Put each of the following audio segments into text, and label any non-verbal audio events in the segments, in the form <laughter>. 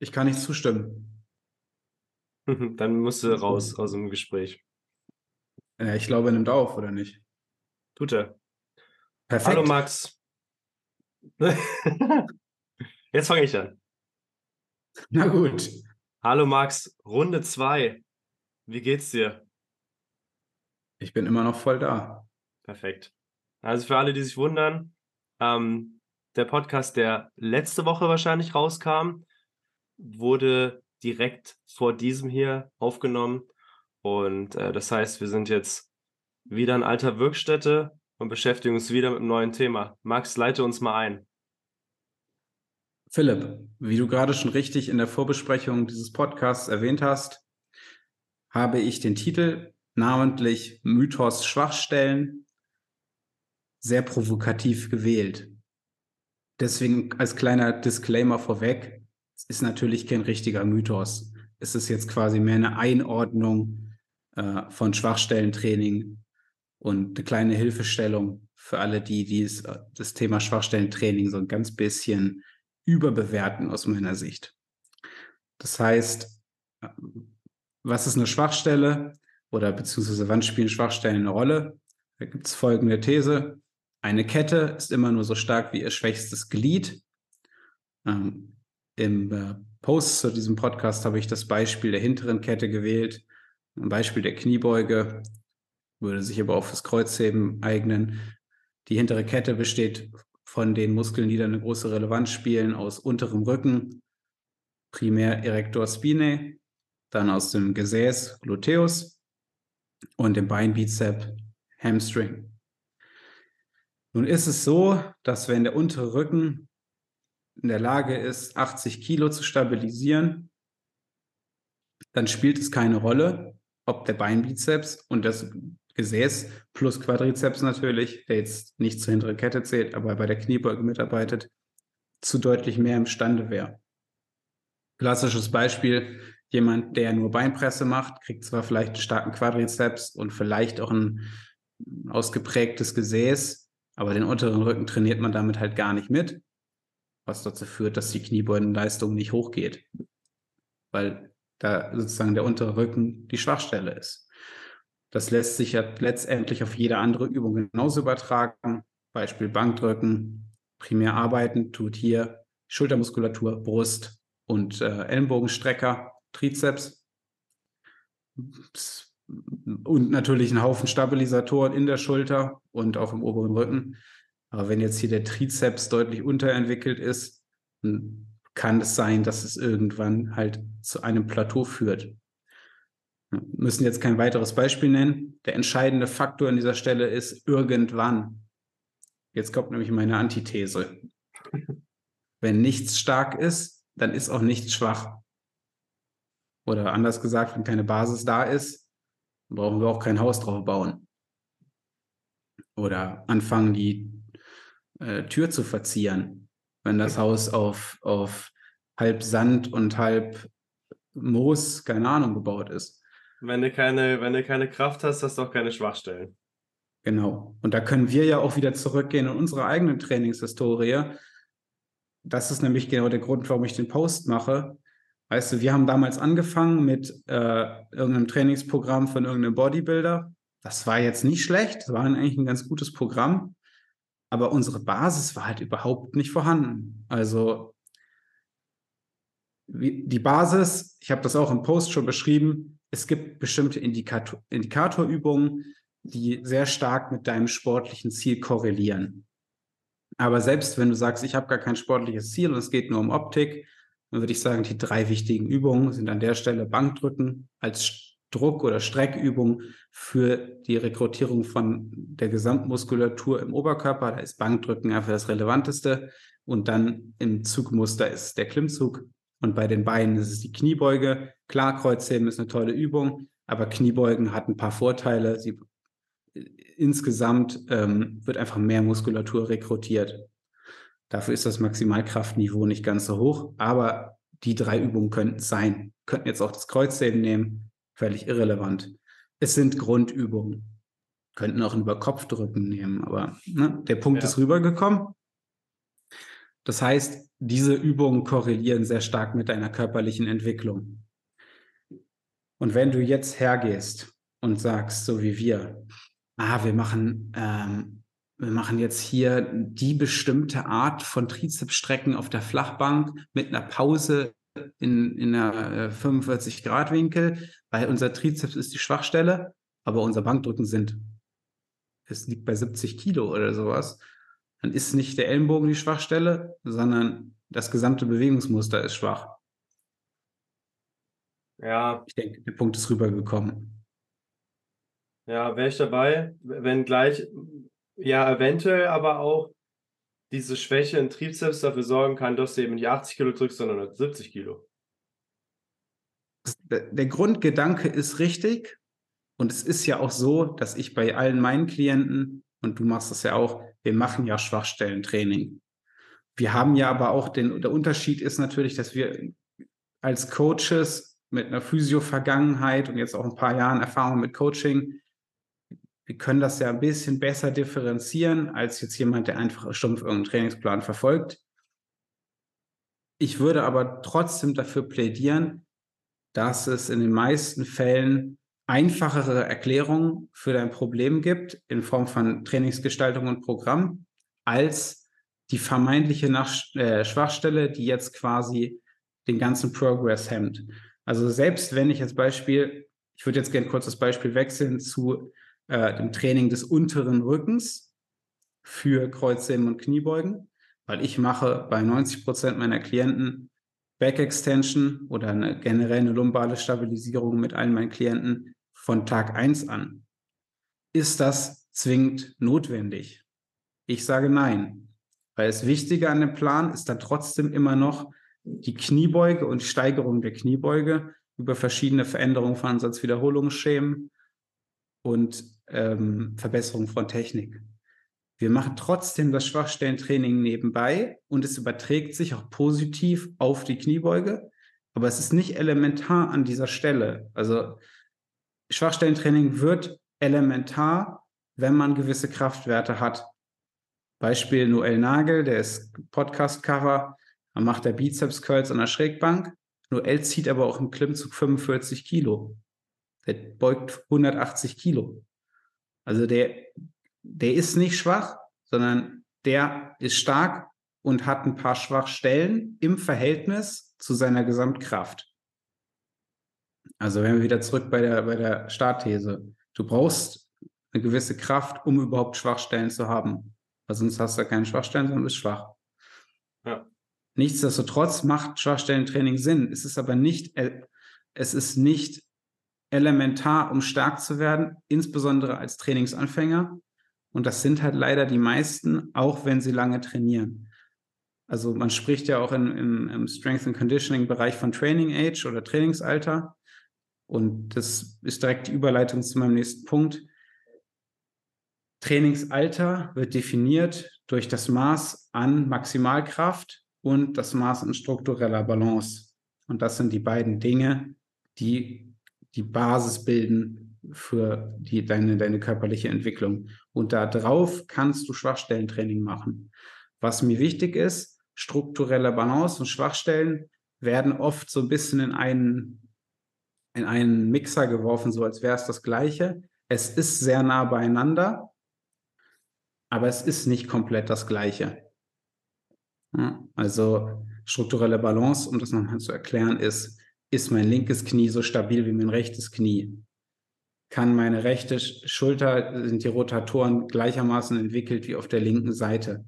Ich kann nicht zustimmen. Dann musst du raus aus dem Gespräch. Ja, ich glaube, er nimmt auf, oder nicht? Tut er. Perfekt. Hallo Max. <laughs> Jetzt fange ich an. Na gut. Hallo Max, Runde 2. Wie geht's dir? Ich bin immer noch voll da. Perfekt. Also für alle, die sich wundern, ähm, der Podcast, der letzte Woche wahrscheinlich rauskam, wurde direkt vor diesem hier aufgenommen. Und äh, das heißt, wir sind jetzt wieder in alter Wirkstätte und beschäftigen uns wieder mit einem neuen Thema. Max, leite uns mal ein. Philipp, wie du gerade schon richtig in der Vorbesprechung dieses Podcasts erwähnt hast, habe ich den Titel namentlich Mythos Schwachstellen sehr provokativ gewählt. Deswegen als kleiner Disclaimer vorweg, ist natürlich kein richtiger Mythos. Es ist jetzt quasi mehr eine Einordnung äh, von Schwachstellentraining und eine kleine Hilfestellung für alle, die dies, das Thema Schwachstellentraining so ein ganz bisschen überbewerten aus meiner Sicht. Das heißt, was ist eine Schwachstelle oder beziehungsweise wann spielen Schwachstellen eine Rolle? Da gibt es folgende These. Eine Kette ist immer nur so stark wie ihr schwächstes Glied. Ähm, Im äh, Post zu diesem Podcast habe ich das Beispiel der hinteren Kette gewählt. Ein Beispiel der Kniebeuge würde sich aber auch fürs Kreuzheben eignen. Die hintere Kette besteht von den Muskeln, die da eine große Relevanz spielen, aus unterem Rücken, primär Erector spinae, dann aus dem Gesäß Gluteus und dem Beinbizep Hamstring. Nun ist es so, dass wenn der untere Rücken in der Lage ist, 80 Kilo zu stabilisieren, dann spielt es keine Rolle, ob der Beinbizeps und das Gesäß plus Quadrizeps natürlich, der jetzt nicht zur hinteren Kette zählt, aber bei der Kniebeuge mitarbeitet, zu deutlich mehr imstande wäre. Klassisches Beispiel, jemand, der nur Beinpresse macht, kriegt zwar vielleicht einen starken Quadrizeps und vielleicht auch ein ausgeprägtes Gesäß, aber den unteren Rücken trainiert man damit halt gar nicht mit, was dazu führt, dass die Kniebeugenleistung nicht hochgeht, weil da sozusagen der untere Rücken die Schwachstelle ist. Das lässt sich ja letztendlich auf jede andere Übung genauso übertragen. Beispiel Bankdrücken, primär arbeiten tut hier Schultermuskulatur, Brust und äh, Ellenbogenstrecker, Trizeps. Und natürlich ein Haufen Stabilisatoren in der Schulter und auch im oberen Rücken. Aber wenn jetzt hier der Trizeps deutlich unterentwickelt ist, kann es sein, dass es irgendwann halt zu einem Plateau führt. Wir müssen jetzt kein weiteres Beispiel nennen. Der entscheidende Faktor an dieser Stelle ist irgendwann. Jetzt kommt nämlich meine Antithese. <laughs> Wenn nichts stark ist, dann ist auch nichts schwach. Oder anders gesagt, wenn keine Basis da ist, brauchen wir auch kein Haus drauf bauen. Oder anfangen, die äh, Tür zu verzieren. Wenn das Haus auf, auf halb Sand und halb Moos, keine Ahnung, gebaut ist. Wenn du keine, wenn du keine Kraft hast, hast du auch keine Schwachstellen. Genau. Und da können wir ja auch wieder zurückgehen in unsere eigene Trainingshistorie. Das ist nämlich genau der Grund, warum ich den Post mache. Weißt du, wir haben damals angefangen mit äh, irgendeinem Trainingsprogramm von irgendeinem Bodybuilder. Das war jetzt nicht schlecht, das war eigentlich ein ganz gutes Programm. Aber unsere Basis war halt überhaupt nicht vorhanden. Also die Basis, ich habe das auch im Post schon beschrieben, es gibt bestimmte Indikator, Indikatorübungen, die sehr stark mit deinem sportlichen Ziel korrelieren. Aber selbst wenn du sagst, ich habe gar kein sportliches Ziel und es geht nur um Optik, dann würde ich sagen, die drei wichtigen Übungen sind an der Stelle Bankdrücken als Druck- oder Streckübung für die Rekrutierung von der Gesamtmuskulatur im Oberkörper. Da ist Bankdrücken einfach das Relevanteste. Und dann im Zugmuster ist der Klimmzug und bei den Beinen ist es die Kniebeuge. Klar, Kreuzheben ist eine tolle Übung, aber Kniebeugen hat ein paar Vorteile. Sie, insgesamt ähm, wird einfach mehr Muskulatur rekrutiert. Dafür ist das Maximalkraftniveau nicht ganz so hoch, aber die drei Übungen könnten sein. Könnten jetzt auch das Kreuzheben nehmen, völlig irrelevant. Es sind Grundübungen. Könnten auch ein Überkopfdrücken nehmen, aber ne, der Punkt ja. ist rübergekommen. Das heißt, diese Übungen korrelieren sehr stark mit deiner körperlichen Entwicklung. Und wenn du jetzt hergehst und sagst, so wie wir, ah, wir machen, ähm, wir machen jetzt hier die bestimmte Art von Trizepsstrecken auf der Flachbank mit einer Pause in, in einer 45-Grad-Winkel, äh, weil unser Trizeps ist die Schwachstelle, aber unser Bankdrücken sind, es liegt bei 70 Kilo oder sowas, dann ist nicht der Ellenbogen die Schwachstelle, sondern das gesamte Bewegungsmuster ist schwach. Ja. Ich denke, der Punkt ist rübergekommen. Ja, wäre ich dabei, wenn gleich, ja, eventuell aber auch diese Schwäche in Trizeps dafür sorgen kann, dass du eben nicht 80 Kilo drückst, sondern 70 Kilo. Der Grundgedanke ist richtig. Und es ist ja auch so, dass ich bei allen meinen Klienten, und du machst das ja auch, wir machen ja Schwachstellentraining. Wir haben ja aber auch den, der Unterschied ist natürlich, dass wir als Coaches mit einer Physio-Vergangenheit und jetzt auch ein paar Jahren Erfahrung mit Coaching wir können das ja ein bisschen besser differenzieren als jetzt jemand, der einfach stumpf irgendeinen Trainingsplan verfolgt. Ich würde aber trotzdem dafür plädieren, dass es in den meisten Fällen einfachere Erklärungen für dein Problem gibt in Form von Trainingsgestaltung und Programm als die vermeintliche Nach äh, Schwachstelle, die jetzt quasi den ganzen Progress hemmt. Also selbst wenn ich als Beispiel, ich würde jetzt gerne kurz das Beispiel wechseln zu äh, dem Training des unteren Rückens für Kreuzheben und Kniebeugen, weil ich mache bei 90 Prozent meiner Klienten Back Extension oder eine generell eine lumbale Stabilisierung mit allen meinen Klienten von Tag 1 an. Ist das zwingend notwendig? Ich sage nein, weil das Wichtige an dem Plan ist dann trotzdem immer noch die Kniebeuge und die Steigerung der Kniebeuge über verschiedene Veränderungen von Ansatzwiederholungsschemen und ähm, Verbesserung von Technik. Wir machen trotzdem das Schwachstellentraining nebenbei und es überträgt sich auch positiv auf die Kniebeuge, aber es ist nicht elementar an dieser Stelle. Also Schwachstellentraining wird elementar, wenn man gewisse Kraftwerte hat. Beispiel Noel Nagel, der ist Podcast-Cover, macht der Bizeps-Curls an der Schrägbank. Noel zieht aber auch im Klimmzug 45 Kilo. Der beugt 180 Kilo. Also der, der ist nicht schwach, sondern der ist stark und hat ein paar Schwachstellen im Verhältnis zu seiner Gesamtkraft. Also wenn wir wieder zurück bei der, bei der Startthese. Du brauchst eine gewisse Kraft, um überhaupt Schwachstellen zu haben. Weil sonst hast du keine Schwachstellen, sondern bist schwach. Ja. Nichtsdestotrotz macht Schwachstellentraining Sinn. Es ist aber nicht, es ist nicht elementar, um stark zu werden, insbesondere als Trainingsanfänger. Und das sind halt leider die meisten, auch wenn sie lange trainieren. Also man spricht ja auch in, in, im Strength and Conditioning Bereich von Training Age oder Trainingsalter. Und das ist direkt die Überleitung zu meinem nächsten Punkt. Trainingsalter wird definiert durch das Maß an Maximalkraft und das Maß an struktureller Balance. Und das sind die beiden Dinge, die die Basis bilden für die, deine, deine körperliche Entwicklung. Und darauf kannst du Schwachstellentraining machen. Was mir wichtig ist, strukturelle Balance und Schwachstellen werden oft so ein bisschen in einen, in einen Mixer geworfen, so als wäre es das Gleiche. Es ist sehr nah beieinander, aber es ist nicht komplett das Gleiche. Also strukturelle Balance, um das nochmal zu erklären, ist, ist mein linkes Knie so stabil wie mein rechtes Knie? Kann meine rechte Schulter, sind die Rotatoren gleichermaßen entwickelt wie auf der linken Seite?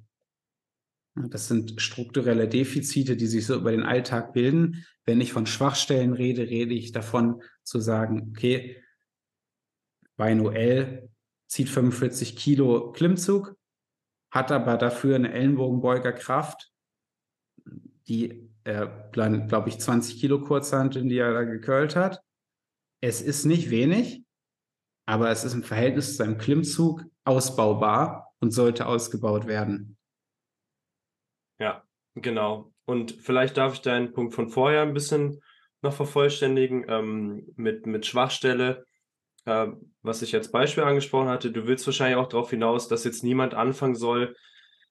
Das sind strukturelle Defizite, die sich so über den Alltag bilden. Wenn ich von Schwachstellen rede, rede ich davon zu sagen, okay, bei Noel zieht 45 Kilo Klimmzug, hat aber dafür eine Ellenbogenbeugerkraft, die äh, glaube ich, 20 Kilo Kurzhanteln, die er da gekölt hat. Es ist nicht wenig, aber es ist im Verhältnis zu seinem Klimmzug ausbaubar und sollte ausgebaut werden. Ja, genau. Und vielleicht darf ich deinen Punkt von vorher ein bisschen noch vervollständigen ähm, mit, mit Schwachstelle, äh, was ich als Beispiel angesprochen hatte. Du willst wahrscheinlich auch darauf hinaus, dass jetzt niemand anfangen soll,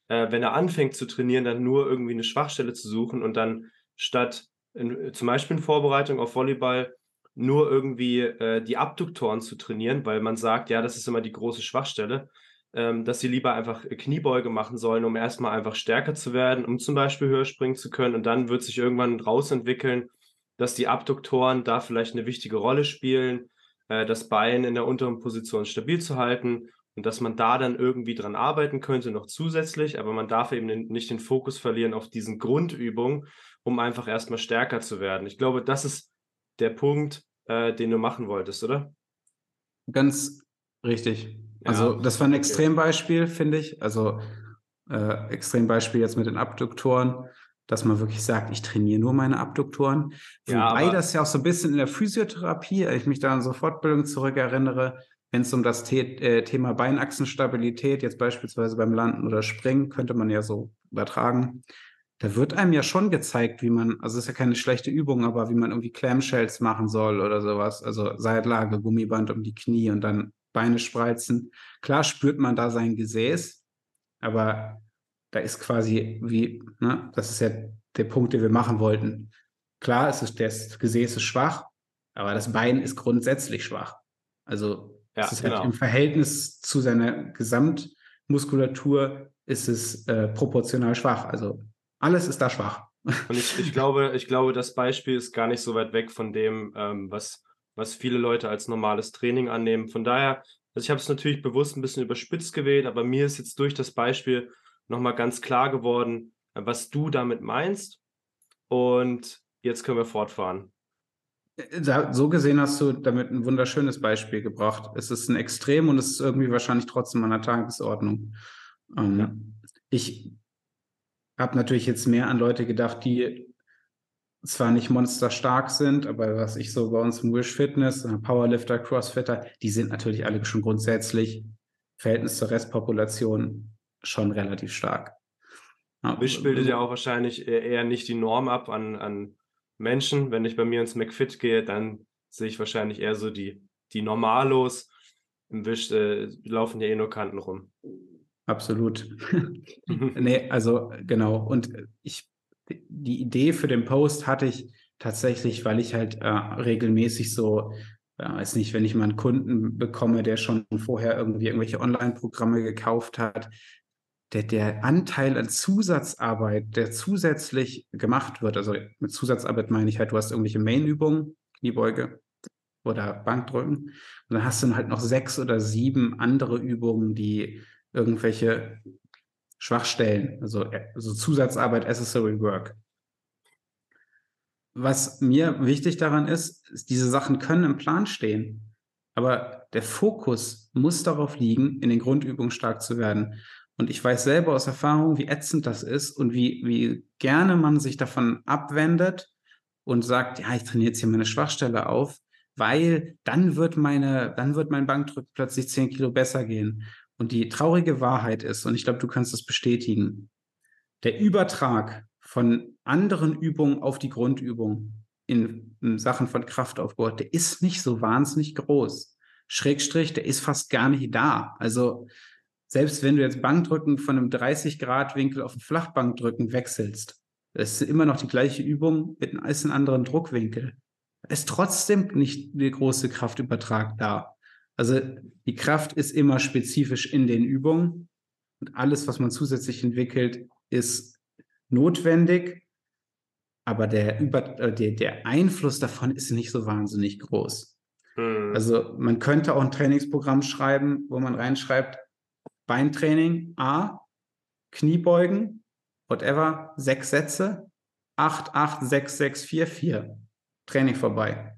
äh, wenn er anfängt zu trainieren, dann nur irgendwie eine Schwachstelle zu suchen und dann statt in, zum Beispiel in Vorbereitung auf Volleyball nur irgendwie äh, die Abduktoren zu trainieren, weil man sagt, ja, das ist immer die große Schwachstelle, ähm, dass sie lieber einfach Kniebeuge machen sollen, um erstmal einfach stärker zu werden, um zum Beispiel höher springen zu können. Und dann wird sich irgendwann rausentwickeln, dass die Abduktoren da vielleicht eine wichtige Rolle spielen, äh, das Bein in der unteren Position stabil zu halten und dass man da dann irgendwie dran arbeiten könnte, noch zusätzlich, aber man darf eben nicht den Fokus verlieren auf diesen Grundübungen, um einfach erstmal stärker zu werden. Ich glaube, das ist der Punkt, äh, den du machen wolltest, oder? Ganz richtig. Also ja, das war ein. Extrembeispiel, finde ich. Also äh, Extrembeispiel jetzt mit den Abduktoren, dass man wirklich sagt, ich trainiere nur meine Abduktoren. Ja, Wobei das ja auch so ein bisschen in der Physiotherapie, ich mich da an so Fortbildung zurückerinnere, wenn es um das The äh, Thema Beinachsenstabilität, jetzt beispielsweise beim Landen oder Springen, könnte man ja so übertragen. Da wird einem ja schon gezeigt, wie man, also es ist ja keine schlechte Übung, aber wie man irgendwie Clamshells machen soll oder sowas. Also Seitlage, Gummiband um die Knie und dann Beine spreizen. Klar spürt man da sein Gesäß, aber da ist quasi wie, ne, das ist ja der Punkt, den wir machen wollten. Klar, es ist, das Gesäß ist schwach, aber das Bein ist grundsätzlich schwach. Also ja, es ist halt genau. halt im Verhältnis zu seiner Gesamtmuskulatur ist es äh, proportional schwach. Also alles ist da schwach. Und ich, ich, <laughs> glaube, ich glaube, das Beispiel ist gar nicht so weit weg von dem, ähm, was was viele Leute als normales Training annehmen. Von daher, also ich habe es natürlich bewusst ein bisschen überspitzt gewählt, aber mir ist jetzt durch das Beispiel nochmal ganz klar geworden, was du damit meinst. Und jetzt können wir fortfahren. So gesehen hast du damit ein wunderschönes Beispiel gebracht. Es ist ein Extrem und es ist irgendwie wahrscheinlich trotzdem an der Tagesordnung. Ähm, ja. Ich habe natürlich jetzt mehr an Leute gedacht, die zwar nicht monsterstark sind, aber was ich so bei uns im Wish Fitness, äh, Powerlifter, Crossfitter, die sind natürlich alle schon grundsätzlich Verhältnis zur Restpopulation schon relativ stark. Wish bildet ja auch wahrscheinlich eher nicht die Norm ab an, an Menschen. Wenn ich bei mir ins McFit gehe, dann sehe ich wahrscheinlich eher so die, die Normalos. Im Wish äh, laufen ja eh nur Kanten rum. Absolut. <laughs> <laughs> nee, also genau. Und ich die Idee für den Post hatte ich tatsächlich, weil ich halt äh, regelmäßig so, äh, weiß nicht, wenn ich mal einen Kunden bekomme, der schon vorher irgendwie irgendwelche Online-Programme gekauft hat, der, der Anteil an Zusatzarbeit, der zusätzlich gemacht wird, also mit Zusatzarbeit meine ich halt, du hast irgendwelche Main-Übungen, Kniebeuge oder Bankdrücken, und dann hast du halt noch sechs oder sieben andere Übungen, die irgendwelche Schwachstellen, also, also Zusatzarbeit, Accessory Work. Was mir wichtig daran ist, ist, diese Sachen können im Plan stehen, aber der Fokus muss darauf liegen, in den Grundübungen stark zu werden. Und ich weiß selber aus Erfahrung, wie ätzend das ist und wie, wie gerne man sich davon abwendet und sagt, ja, ich trainiere jetzt hier meine Schwachstelle auf, weil dann wird meine, dann wird mein Bankdrück plötzlich 10 Kilo besser gehen. Und die traurige Wahrheit ist, und ich glaube, du kannst das bestätigen, der Übertrag von anderen Übungen auf die Grundübung in, in Sachen von Kraftaufbau, der ist nicht so wahnsinnig groß. Schrägstrich, der ist fast gar nicht da. Also selbst wenn du jetzt Bankdrücken von einem 30-Grad-Winkel auf einen Flachbankdrücken wechselst, das ist immer noch die gleiche Übung mit einem bisschen anderen Druckwinkel. ist trotzdem nicht der große Kraftübertrag da. Also die Kraft ist immer spezifisch in den Übungen und alles, was man zusätzlich entwickelt, ist notwendig, aber der, Über äh, der, der Einfluss davon ist nicht so wahnsinnig groß. Hm. Also man könnte auch ein Trainingsprogramm schreiben, wo man reinschreibt, Beintraining A, Kniebeugen, whatever, sechs Sätze, 8, 8, 6, 6, 4, 4. Training vorbei.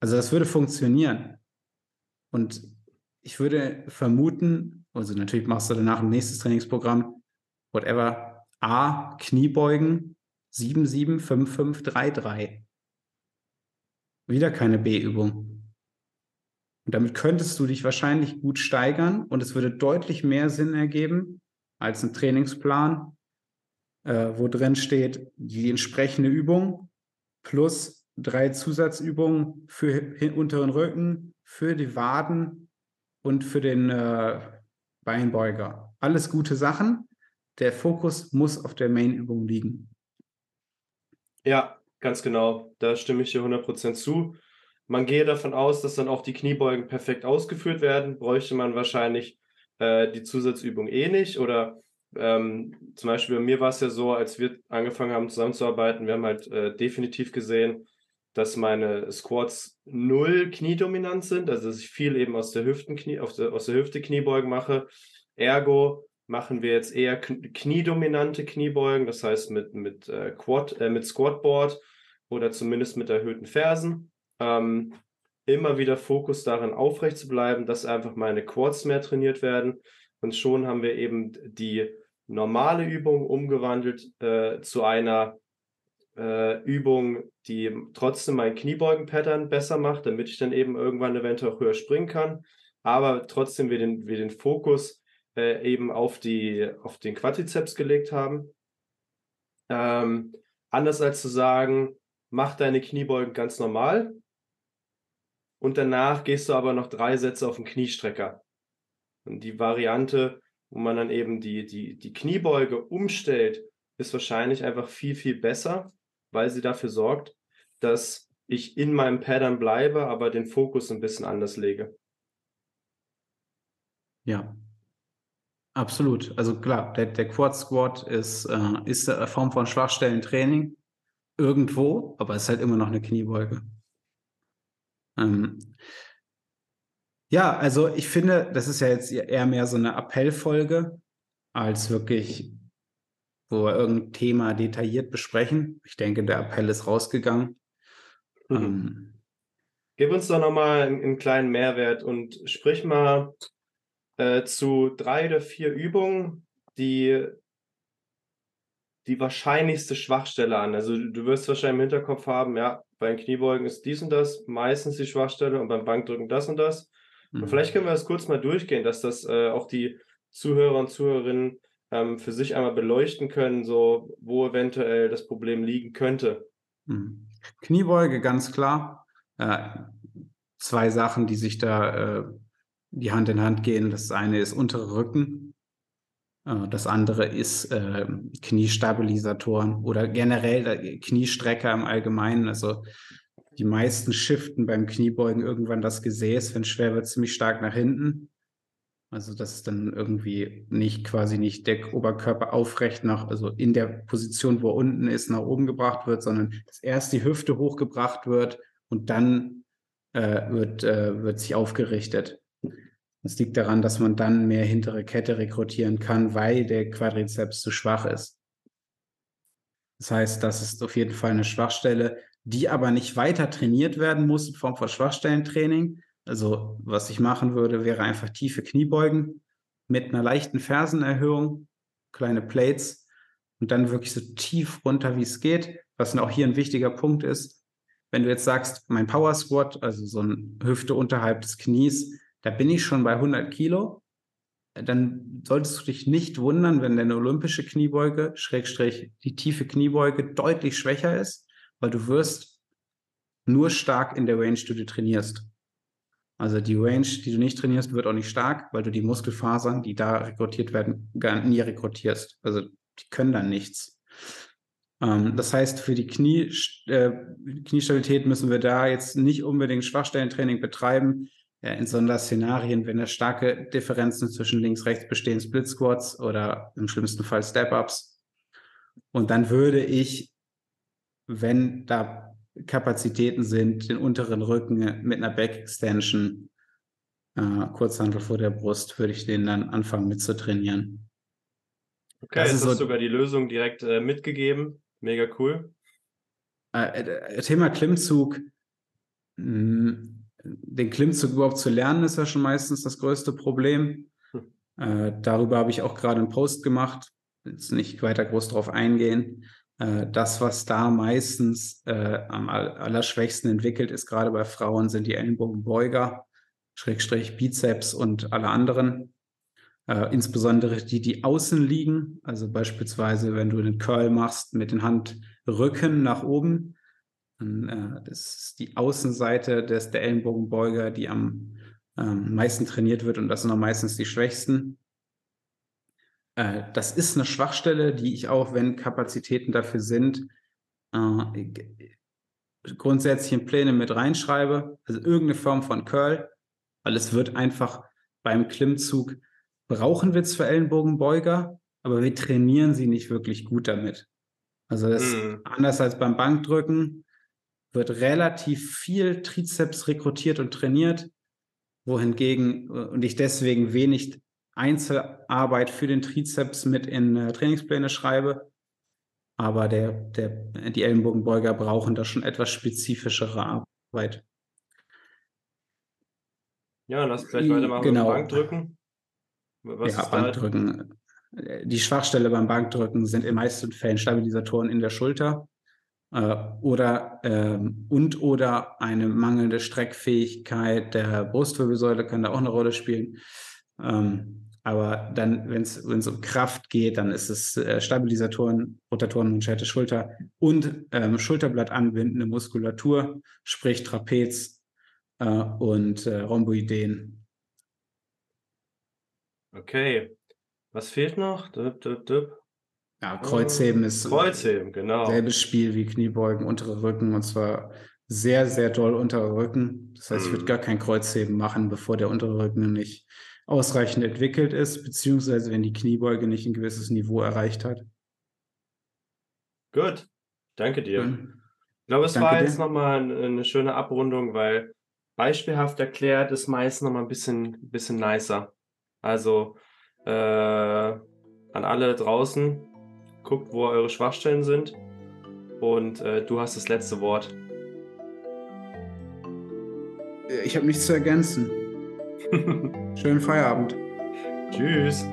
Also das würde funktionieren. Und ich würde vermuten, also natürlich machst du danach ein nächstes Trainingsprogramm, whatever, A, Kniebeugen, 7, 7, 5, 5, 3, 3. Wieder keine B-Übung. Und damit könntest du dich wahrscheinlich gut steigern und es würde deutlich mehr Sinn ergeben als ein Trainingsplan, äh, wo drin steht, die entsprechende Übung plus drei Zusatzübungen für unteren Rücken, für die Waden und für den äh, Beinbeuger. Alles gute Sachen, der Fokus muss auf der Main-Übung liegen. Ja, ganz genau. Da stimme ich dir 100% zu. Man gehe davon aus, dass dann auch die Kniebeugen perfekt ausgeführt werden. Bräuchte man wahrscheinlich äh, die Zusatzübung eh nicht. Oder ähm, zum Beispiel bei mir war es ja so, als wir angefangen haben zusammenzuarbeiten, wir haben halt äh, definitiv gesehen, dass meine Squats null kniedominant sind, also dass ich viel eben aus der Hüftenknie, auf der, aus der Hüfte Kniebeugen mache. Ergo machen wir jetzt eher kniedominante Kniebeugen, das heißt mit, mit, äh, Quad, äh, mit Squatboard oder zumindest mit erhöhten Fersen. Ähm, immer wieder Fokus darin aufrecht zu bleiben, dass einfach meine Quads mehr trainiert werden. Und schon haben wir eben die normale Übung umgewandelt äh, zu einer äh, Übung, die trotzdem mein Kniebeugen-Pattern besser macht, damit ich dann eben irgendwann eventuell auch höher springen kann. Aber trotzdem wir den, wir den Fokus äh, eben auf, die, auf den Quadrizeps gelegt haben. Ähm, anders als zu sagen, mach deine Kniebeugen ganz normal und danach gehst du aber noch drei Sätze auf den Kniestrecker. Und die Variante, wo man dann eben die, die, die Kniebeuge umstellt, ist wahrscheinlich einfach viel, viel besser, weil sie dafür sorgt, dass ich in meinem Pattern bleibe, aber den Fokus ein bisschen anders lege. Ja, absolut. Also klar, der, der Quad Squat ist, äh, ist eine Form von Schwachstellentraining irgendwo, aber es ist halt immer noch eine Kniebeuge. Ähm, ja, also ich finde, das ist ja jetzt eher mehr so eine Appellfolge, als wirklich, wo wir irgendein Thema detailliert besprechen. Ich denke, der Appell ist rausgegangen. Mhm. Ähm, Gib uns doch nochmal einen, einen kleinen Mehrwert und sprich mal äh, zu drei oder vier Übungen, die die wahrscheinlichste Schwachstelle an. Also du wirst wahrscheinlich im Hinterkopf haben, ja, beim Kniebeugen ist dies und das meistens die Schwachstelle und beim Bankdrücken das und das. Mhm. Und vielleicht können wir das kurz mal durchgehen, dass das äh, auch die Zuhörer und Zuhörerinnen ähm, für sich einmal beleuchten können, so wo eventuell das Problem liegen könnte. Mhm. Kniebeuge, ganz klar. Äh, zwei Sachen, die sich da äh, die Hand in Hand gehen. Das eine ist untere Rücken. Äh, das andere ist äh, Kniestabilisatoren oder generell Kniestrecker im Allgemeinen. Also die meisten shiften beim Kniebeugen irgendwann das Gesäß, wenn es schwer wird, ziemlich stark nach hinten. Also dass es dann irgendwie nicht quasi nicht der Oberkörper aufrecht nach, also in der Position, wo er unten ist, nach oben gebracht wird, sondern dass erst die Hüfte hochgebracht wird und dann äh, wird, äh, wird sich aufgerichtet. Das liegt daran, dass man dann mehr hintere Kette rekrutieren kann, weil der Quadrizeps zu schwach ist. Das heißt, das ist auf jeden Fall eine Schwachstelle, die aber nicht weiter trainiert werden muss in Form von Schwachstellentraining. Also was ich machen würde, wäre einfach tiefe Kniebeugen mit einer leichten Fersenerhöhung, kleine Plates und dann wirklich so tief runter, wie es geht. Was auch hier ein wichtiger Punkt ist, wenn du jetzt sagst, mein Power Squat, also so eine Hüfte unterhalb des Knies, da bin ich schon bei 100 Kilo, dann solltest du dich nicht wundern, wenn deine olympische Kniebeuge, Schrägstrich, die tiefe Kniebeuge deutlich schwächer ist, weil du wirst nur stark in der Range, die du trainierst. Also die Range, die du nicht trainierst, wird auch nicht stark, weil du die Muskelfasern, die da rekrutiert werden, gar nie rekrutierst. Also die können dann nichts. Ähm, das heißt, für die Knie, äh, Kniestabilität müssen wir da jetzt nicht unbedingt Schwachstellentraining betreiben in Sonderszenarien, wenn da starke Differenzen zwischen links, rechts bestehen, Split Squats oder im schlimmsten Fall Step-Ups. Und dann würde ich, wenn da Kapazitäten sind, den unteren Rücken mit einer Back Extension, äh, Kurzhandel vor der Brust, würde ich den dann anfangen mitzutrainieren. Okay, das jetzt hast so, sogar die Lösung direkt äh, mitgegeben. Mega cool. Äh, äh Thema Klimmzug. Mh, hm, den Klimmzug überhaupt zu lernen, ist ja schon meistens das größte Problem. Hm. Äh, darüber habe ich auch gerade einen Post gemacht. Jetzt nicht weiter groß drauf eingehen. Äh, das, was da meistens äh, am allerschwächsten entwickelt ist, gerade bei Frauen, sind die Ellenbogenbeuger, Schrägstrich Bizeps und alle anderen. Äh, insbesondere die, die außen liegen. Also beispielsweise, wenn du einen Curl machst mit den Handrücken nach oben, das ist die Außenseite des, der Ellenbogenbeuger, die am ähm, meisten trainiert wird und das sind auch meistens die schwächsten. äh, das ist eine Schwachstelle, die ich auch, wenn Kapazitäten dafür sind, äh, grundsätzlich in Pläne mit reinschreibe. Also irgendeine Form von Curl, weil es wird einfach beim Klimmzug brauchen wir zwar Ellenbogenbeuger, aber wir trainieren sie nicht wirklich gut damit. Also das mm. anders als beim Bankdrücken wird relativ viel Trizeps rekrutiert und trainiert, wohingegen und ich deswegen wenig Einzelarbeit für den Trizeps mit in äh, Trainingspläne schreibe. Aber der, der, die Ellenbogenbeuger brauchen da schon etwas spezifischere Arbeit. Ja, lass gleich weitermachen genau. mit Bankdrücken. Was ja, Bankdrücken. Die Schwachstelle beim Bankdrücken sind in meisten Fällen Stabilisatoren in der Schulter äh, oder ähm, und oder eine mangelnde Streckfähigkeit der Brustwirbelsäule kann da auch eine Rolle spielen. Ähm, aber dann, wenn es um Kraft geht, dann ist es äh, Stabilisatoren, Rotatoren, Manschette, Schulter und ähm, Schulterblatt anbindende Muskulatur, sprich Trapez äh, und äh, Rhomboideen. Okay. Was fehlt noch? Dup, dup, dup. Ja, Kreuzheben ist Kreuzheben, genau. Selbes Spiel wie Kniebeugen, untere Rücken und zwar sehr, sehr doll untere Rücken. Das heißt, ich würde hm. gar kein Kreuzheben machen, bevor der untere Rücken nicht ausreichend entwickelt ist, beziehungsweise wenn die Kniebeuge nicht ein gewisses Niveau erreicht hat. Gut, danke dir. Mhm. Ich glaube, es danke war jetzt nochmal eine schöne Abrundung, weil beispielhaft erklärt ist meist nochmal ein bisschen, bisschen nicer. Also äh, an alle draußen, guckt, wo eure Schwachstellen sind und äh, du hast das letzte Wort. Ich habe nichts zu ergänzen. <laughs> Schönen Feierabend. Tschüss.